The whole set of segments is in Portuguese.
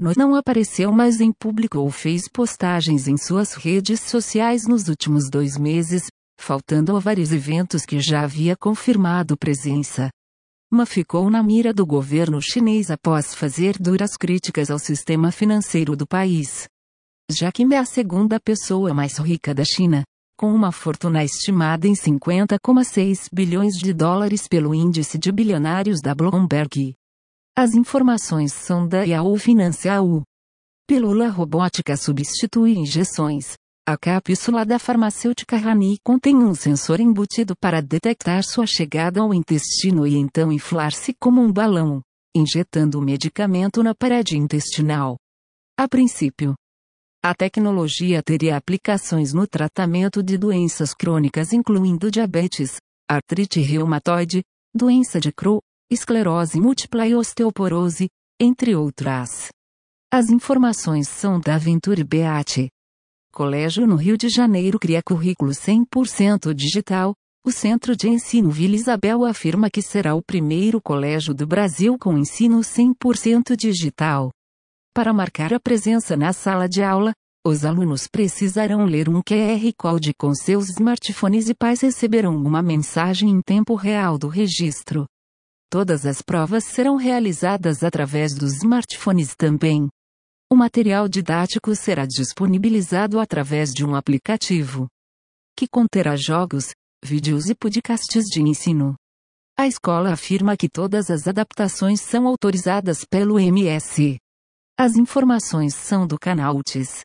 No não apareceu mais em público ou fez postagens em suas redes sociais nos últimos dois meses, faltando a vários eventos que já havia confirmado presença. Ma ficou na mira do governo chinês após fazer duras críticas ao sistema financeiro do país. Já que é a segunda pessoa mais rica da China, com uma fortuna estimada em 50,6 bilhões de dólares pelo índice de bilionários da Bloomberg. As informações são da Yahoo Financial. Pílula robótica substitui injeções. A cápsula da farmacêutica Rani contém um sensor embutido para detectar sua chegada ao intestino e então inflar-se como um balão, injetando o medicamento na parede intestinal. A princípio, a tecnologia teria aplicações no tratamento de doenças crônicas incluindo diabetes, artrite reumatoide, doença de Crohn, esclerose múltipla e osteoporose, entre outras. As informações são da Venture Beate. Colégio no Rio de Janeiro cria currículo 100% digital. O Centro de Ensino Vila Isabel afirma que será o primeiro colégio do Brasil com ensino 100% digital. Para marcar a presença na sala de aula, os alunos precisarão ler um QR Code com seus smartphones e pais receberão uma mensagem em tempo real do registro. Todas as provas serão realizadas através dos smartphones também. O material didático será disponibilizado através de um aplicativo que conterá jogos, vídeos e podcasts de ensino. A escola afirma que todas as adaptações são autorizadas pelo MS. As informações são do canal UTIS.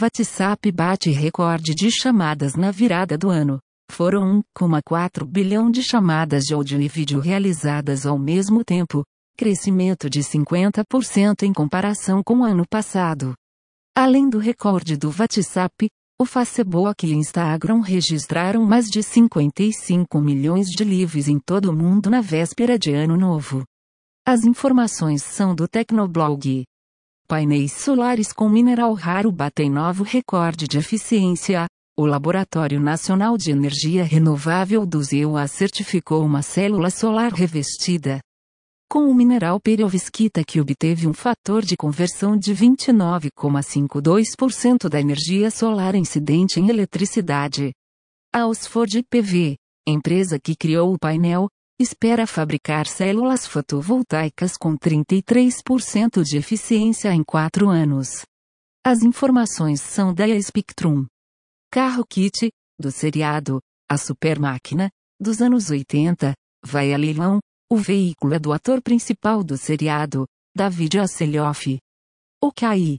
WhatsApp bate recorde de chamadas na virada do ano. Foram 1,4 bilhão de chamadas de áudio e vídeo realizadas ao mesmo tempo, crescimento de 50% em comparação com o ano passado. Além do recorde do WhatsApp, o Facebook e Instagram registraram mais de 55 milhões de livros em todo o mundo na véspera de Ano Novo. As informações são do Tecnoblog. Painéis solares com mineral raro batem novo recorde de eficiência. O Laboratório Nacional de Energia Renovável do ZEUA certificou uma célula solar revestida com o mineral perovskita que obteve um fator de conversão de 29,52% da energia solar incidente em eletricidade. A Oxford PV, empresa que criou o painel, espera fabricar células fotovoltaicas com 33% de eficiência em 4 anos. As informações são da Spectrum. Carro Kit, do seriado A Super Máquina, dos anos 80, vai a leilão, o veículo é do ator principal do seriado, David Asseloff. O Kai.